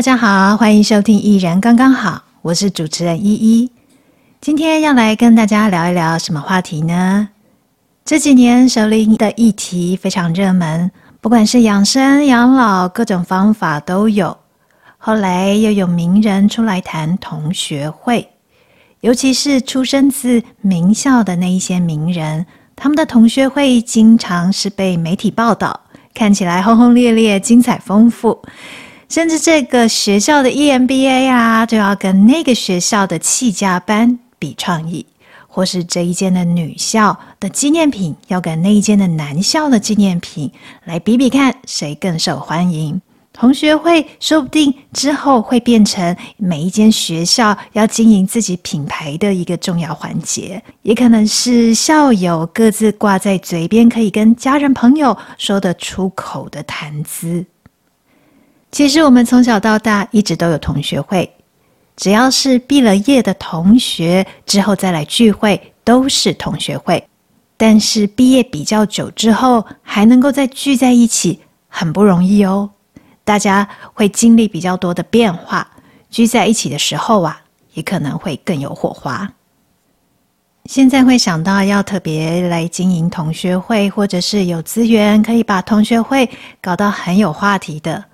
大家好，欢迎收听《一人刚刚好》，我是主持人依依。今天要来跟大家聊一聊什么话题呢？这几年熟龄的议题非常热门，不管是养生、养老，各种方法都有。后来又有名人出来谈同学会，尤其是出身自名校的那一些名人，他们的同学会经常是被媒体报道，看起来轰轰烈烈、精彩丰富。甚至这个学校的 EMBA 啊，就要跟那个学校的企家班比创意，或是这一间的女校的纪念品要跟那一间的男校的纪念品来比比看，谁更受欢迎。同学会说不定之后会变成每一间学校要经营自己品牌的一个重要环节，也可能是校友各自挂在嘴边，可以跟家人朋友说得出口的谈资。其实我们从小到大一直都有同学会，只要是毕了业的同学之后再来聚会都是同学会。但是毕业比较久之后还能够再聚在一起很不容易哦，大家会经历比较多的变化，聚在一起的时候啊，也可能会更有火花。现在会想到要特别来经营同学会，或者是有资源可以把同学会搞到很有话题的。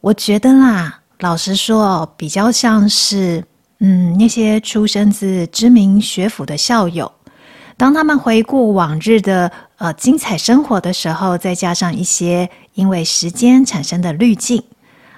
我觉得啦，老实说，比较像是，嗯，那些出生自知名学府的校友，当他们回顾往日的呃精彩生活的时候，再加上一些因为时间产生的滤镜，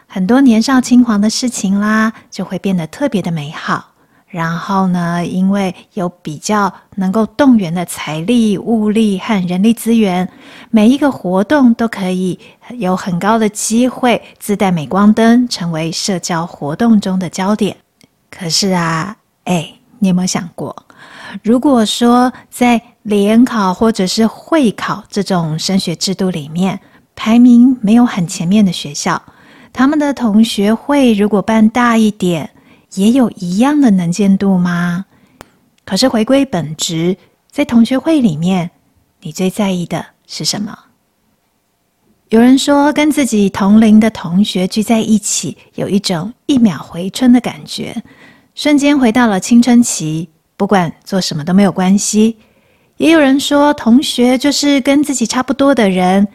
很多年少轻狂的事情啦，就会变得特别的美好。然后呢，因为有比较能够动员的财力、物力和人力资源，每一个活动都可以有很高的机会自带镁光灯，成为社交活动中的焦点。可是啊，哎，你有没有想过，如果说在联考或者是会考这种升学制度里面，排名没有很前面的学校，他们的同学会如果办大一点，也有一样的能见度吗？可是回归本质，在同学会里面，你最在意的是什么？有人说，跟自己同龄的同学聚在一起，有一种一秒回春的感觉，瞬间回到了青春期，不管做什么都没有关系。也有人说，同学就是跟自己差不多的人，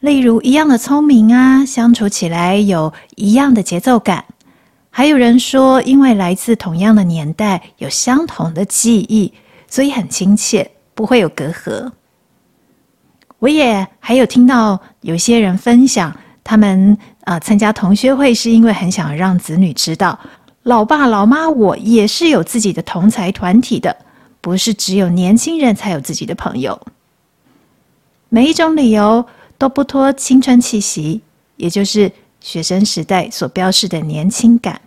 例如一样的聪明啊，相处起来有一样的节奏感。还有人说，因为来自同样的年代，有相同的记忆，所以很亲切，不会有隔阂。我也还有听到有些人分享，他们啊、参加同学会是因为很想让子女知道，老爸老妈我也是有自己的同才团体的，不是只有年轻人才有自己的朋友。每一种理由都不脱青春气息，也就是。学生时代所标示的年轻感，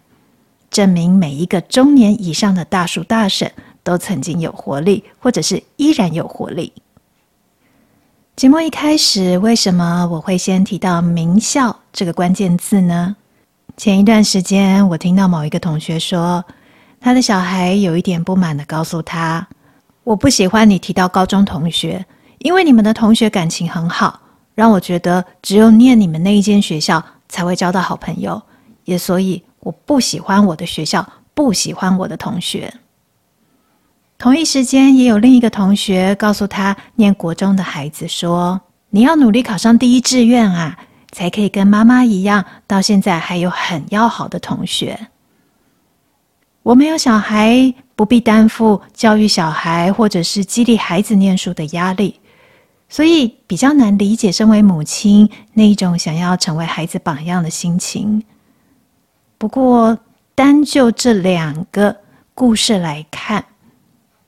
证明每一个中年以上的大叔大婶都曾经有活力，或者是依然有活力。节目一开始，为什么我会先提到名校这个关键字呢？前一段时间，我听到某一个同学说，他的小孩有一点不满地告诉他：“我不喜欢你提到高中同学，因为你们的同学感情很好，让我觉得只有念你们那一间学校。”才会交到好朋友，也所以我不喜欢我的学校，不喜欢我的同学。同一时间，也有另一个同学告诉他，念国中的孩子说：“你要努力考上第一志愿啊，才可以跟妈妈一样，到现在还有很要好的同学。”我没有小孩，不必担负教育小孩或者是激励孩子念书的压力。所以比较难理解身为母亲那一种想要成为孩子榜样的心情。不过，单就这两个故事来看，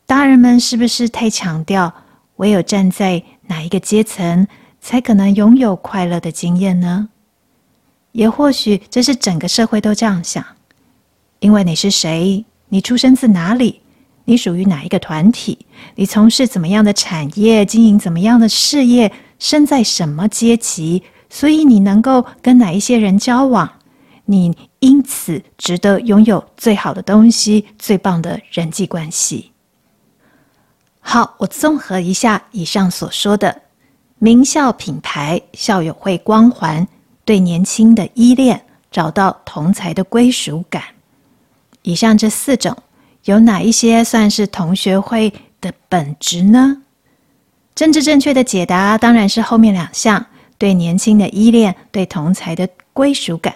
大人们是不是太强调唯有站在哪一个阶层才可能拥有快乐的经验呢？也或许这是整个社会都这样想，因为你是谁，你出生自哪里。你属于哪一个团体？你从事怎么样的产业？经营怎么样的事业？身在什么阶级？所以你能够跟哪一些人交往？你因此值得拥有最好的东西，最棒的人际关系。好，我综合一下以上所说的：名校品牌、校友会光环，对年轻的依恋，找到同才的归属感。以上这四种，有哪一些算是同学会的本质呢？政治正确的解答当然是后面两项：对年轻的依恋，对同才的归属感。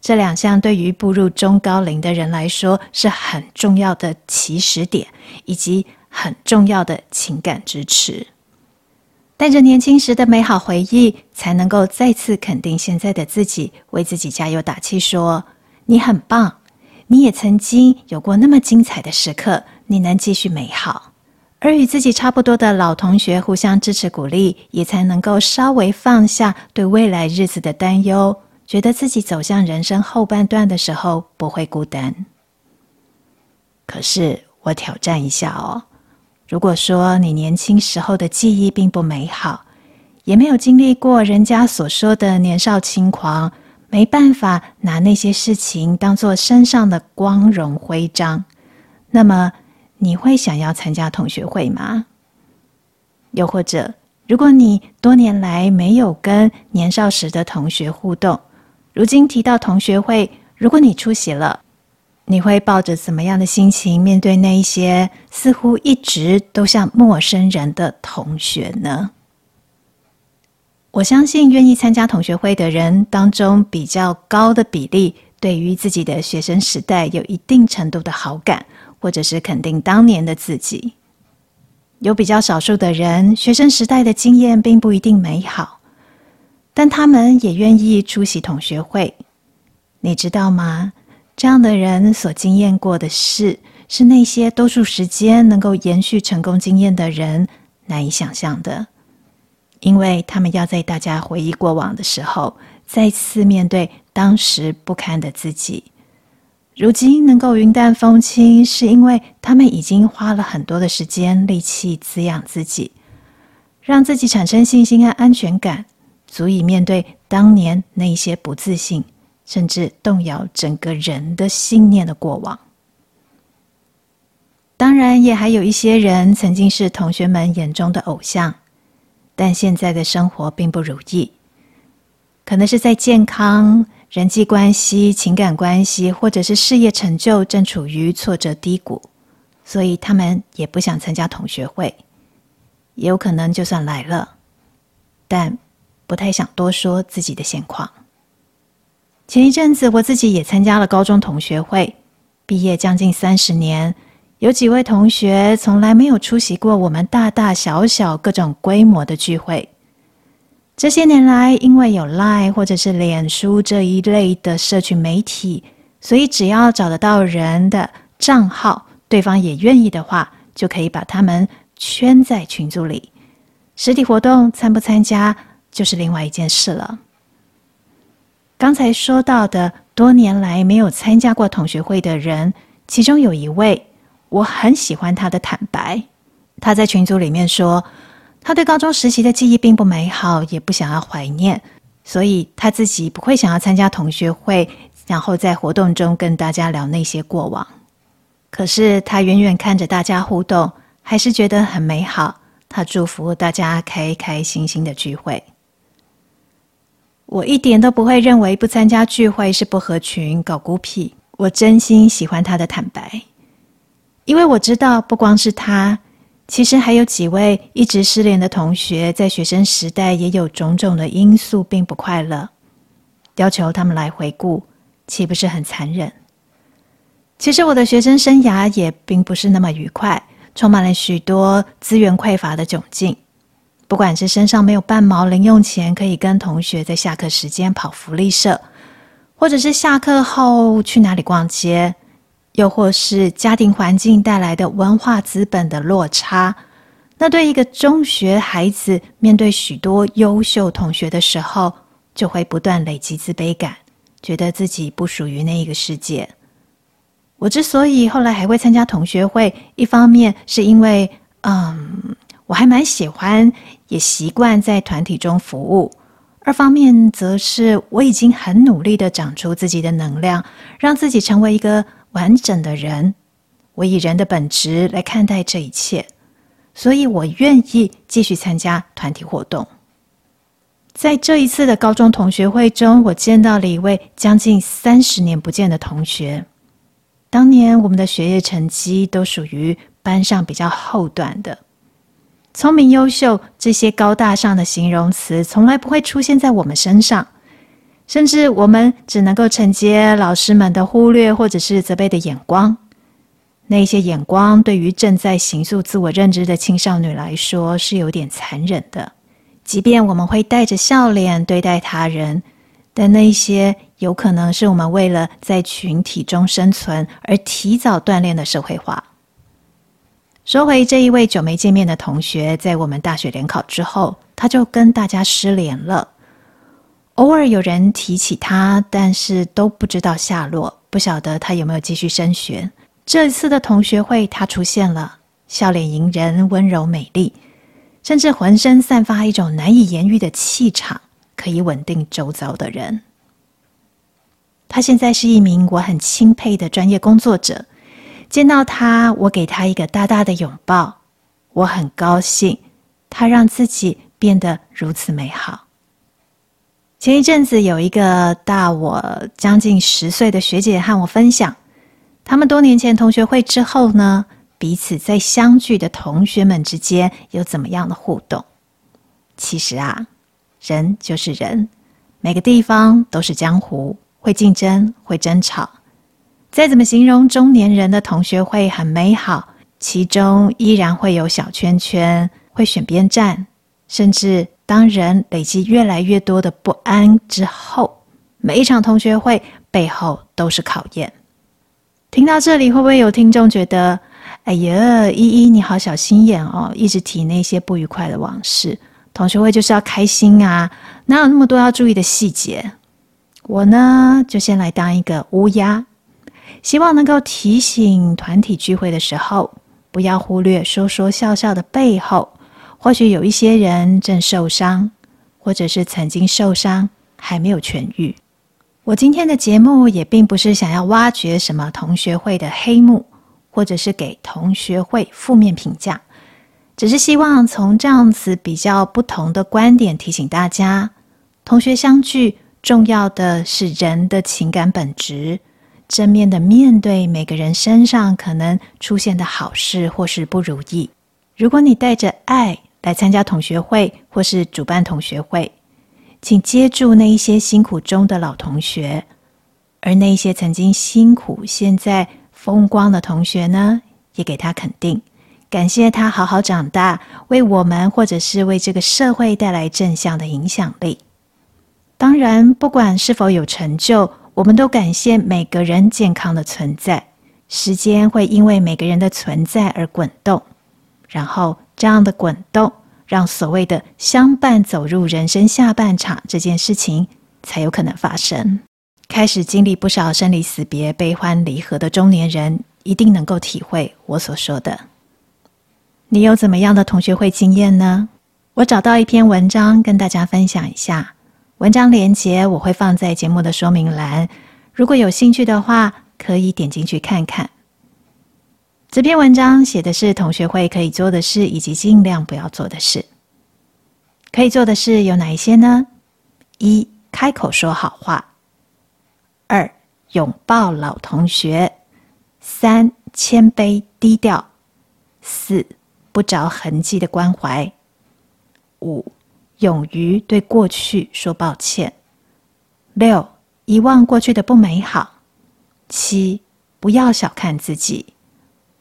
这两项对于步入中高龄的人来说是很重要的起始点，以及很重要的情感支持。带着年轻时的美好回忆，才能够再次肯定现在的自己，为自己加油打气，说：“你很棒，你也曾经有过那么精彩的时刻，你能继续美好。”而与自己差不多的老同学互相支持鼓励，也才能够稍微放下对未来日子的担忧。觉得自己走向人生后半段的时候不会孤单。可是我挑战一下哦，如果说你年轻时候的记忆并不美好，也没有经历过人家所说的年少轻狂，没办法拿那些事情当做身上的光荣徽章，那么你会想要参加同学会吗？又或者，如果你多年来没有跟年少时的同学互动，如今提到同学会，如果你出席了，你会抱着怎么样的心情面对那一些似乎一直都像陌生人的同学呢？我相信愿意参加同学会的人当中，比较高的比例对于自己的学生时代有一定程度的好感，或者是肯定当年的自己。有比较少数的人，学生时代的经验并不一定美好。但他们也愿意出席同学会，你知道吗？这样的人所经验过的事，是那些多数时间能够延续成功经验的人难以想象的，因为他们要在大家回忆过往的时候，再次面对当时不堪的自己。如今能够云淡风轻，是因为他们已经花了很多的时间、力气滋养自己，让自己产生信心和安全感。足以面对当年那些不自信，甚至动摇整个人的信念的过往。当然，也还有一些人曾经是同学们眼中的偶像，但现在的生活并不如意，可能是在健康、人际关系、情感关系，或者是事业成就正处于挫折低谷，所以他们也不想参加同学会。也有可能就算来了，但。不太想多说自己的现况。前一阵子，我自己也参加了高中同学会。毕业将近三十年，有几位同学从来没有出席过我们大大小小各种规模的聚会。这些年来，因为有 Line 或者是脸书这一类的社群媒体，所以只要找得到人的账号，对方也愿意的话，就可以把他们圈在群组里。实体活动参不参加？就是另外一件事了。刚才说到的多年来没有参加过同学会的人，其中有一位，我很喜欢他的坦白。他在群组里面说，他对高中时期的记忆并不美好，也不想要怀念，所以他自己不会想要参加同学会，然后在活动中跟大家聊那些过往。可是他远远看着大家互动，还是觉得很美好。他祝福大家开开心心的聚会。我一点都不会认为不参加聚会是不合群、搞孤僻。我真心喜欢他的坦白，因为我知道不光是他，其实还有几位一直失联的同学，在学生时代也有种种的因素并不快乐。要求他们来回顾，岂不是很残忍？其实我的学生生涯也并不是那么愉快，充满了许多资源匮乏的窘境。不管是身上没有半毛零用钱，可以跟同学在下课时间跑福利社，或者是下课后去哪里逛街，又或是家庭环境带来的文化资本的落差，那对一个中学孩子面对许多优秀同学的时候，就会不断累积自卑感，觉得自己不属于那一个世界。我之所以后来还会参加同学会，一方面是因为，嗯。我还蛮喜欢，也习惯在团体中服务。二方面则是我已经很努力的长出自己的能量，让自己成为一个完整的人。我以人的本质来看待这一切，所以我愿意继续参加团体活动。在这一次的高中同学会中，我见到了一位将近三十年不见的同学。当年我们的学业成绩都属于班上比较后段的，聪明优秀这些高大上的形容词从来不会出现在我们身上，甚至我们只能够承接老师们的忽略或者是责备的眼光。那些眼光对于正在形塑自我认知的青少女来说是有点残忍的。即便我们会带着笑脸对待他人，但那些有可能是我们为了在群体中生存而提早锻炼的社会化。说回这一位久没见面的同学，在我们大学联考之后，他就跟大家失联了。偶尔有人提起他，但是都不知道下落，不晓得他有没有继续升学。这次的同学会，他出现了，笑脸迎人，温柔美丽。甚至浑身散发一种难以言喻的气场，可以稳定周遭的人。他现在是一名我很钦佩的专业工作者。见到他，我给他一个大大的拥抱。我很高兴，他让自己变得如此美好。前一阵子，有一个大我将近十岁的学姐和我分享，他们多年前同学会之后呢，彼此在相聚的同学们之间有怎么样的互动？其实啊，人就是人，每个地方都是江湖，会竞争，会争吵。再怎么形容中年人的同学会很美好，其中依然会有小圈圈，会选边站，甚至当人累积越来越多的不安之后，每一场同学会背后都是考验。听到这里，会不会有听众觉得？哎呀，依依，你好小心眼哦，一直提那些不愉快的往事。同学会就是要开心啊，哪有那么多要注意的细节？我呢，就先来当一个乌鸦，希望能够提醒团体聚会的时候，不要忽略说说笑笑的背后，或许有一些人正受伤，或者是曾经受伤还没有痊愈。我今天的节目也并不是想要挖掘什么同学会的黑幕。或者是给同学会负面评价，只是希望从这样子比较不同的观点提醒大家：同学相聚，重要的是人的情感本质，正面的面对每个人身上可能出现的好事或是不如意。如果你带着爱来参加同学会或是主办同学会，请接住那一些辛苦中的老同学，而那一些曾经辛苦现在。风光的同学呢，也给他肯定，感谢他好好长大，为我们或者是为这个社会带来正向的影响力。当然，不管是否有成就，我们都感谢每个人健康的存在。时间会因为每个人的存在而滚动，然后这样的滚动，让所谓的相伴走入人生下半场这件事情才有可能发生。开始经历不少生离死别、悲欢离合的中年人，一定能够体会我所说的。你有怎么样的同学会经验呢？我找到一篇文章跟大家分享一下，文章连结我会放在节目的说明栏，如果有兴趣的话，可以点进去看看。这篇文章写的是同学会可以做的事，以及尽量不要做的事。可以做的事有哪一些呢？一、开口说好话。二、拥抱老同学；三、谦卑低调；四、不着痕迹的关怀；五、勇于对过去说抱歉；六、遗忘过去的不美好；七、不要小看自己；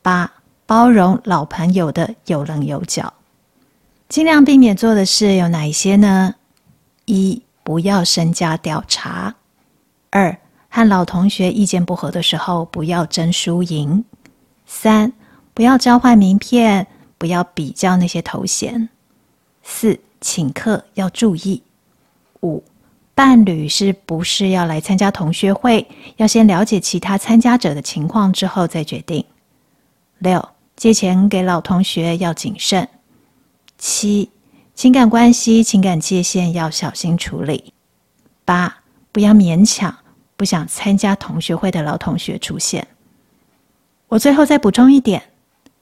八、包容老朋友的有棱有角。尽量避免做的事有哪一些呢？一、不要身家调查；二、和老同学意见不合的时候，不要争输赢。三，不要交换名片，不要比较那些头衔。四，请客要注意。五，伴侣是不是要来参加同学会，要先了解其他参加者的情况之后再决定。六，借钱给老同学要谨慎。七，情感关系、情感界限要小心处理。八，不要勉强。不想参加同学会的老同学出现。我最后再补充一点：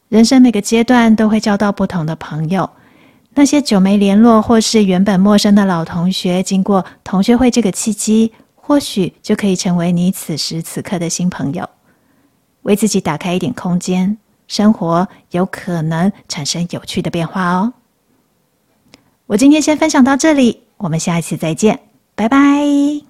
人生每个阶段都会交到不同的朋友，那些久没联络或是原本陌生的老同学，经过同学会这个契机，或许就可以成为你此时此刻的新朋友。为自己打开一点空间，生活有可能产生有趣的变化哦。我今天先分享到这里，我们下一次再见，拜拜。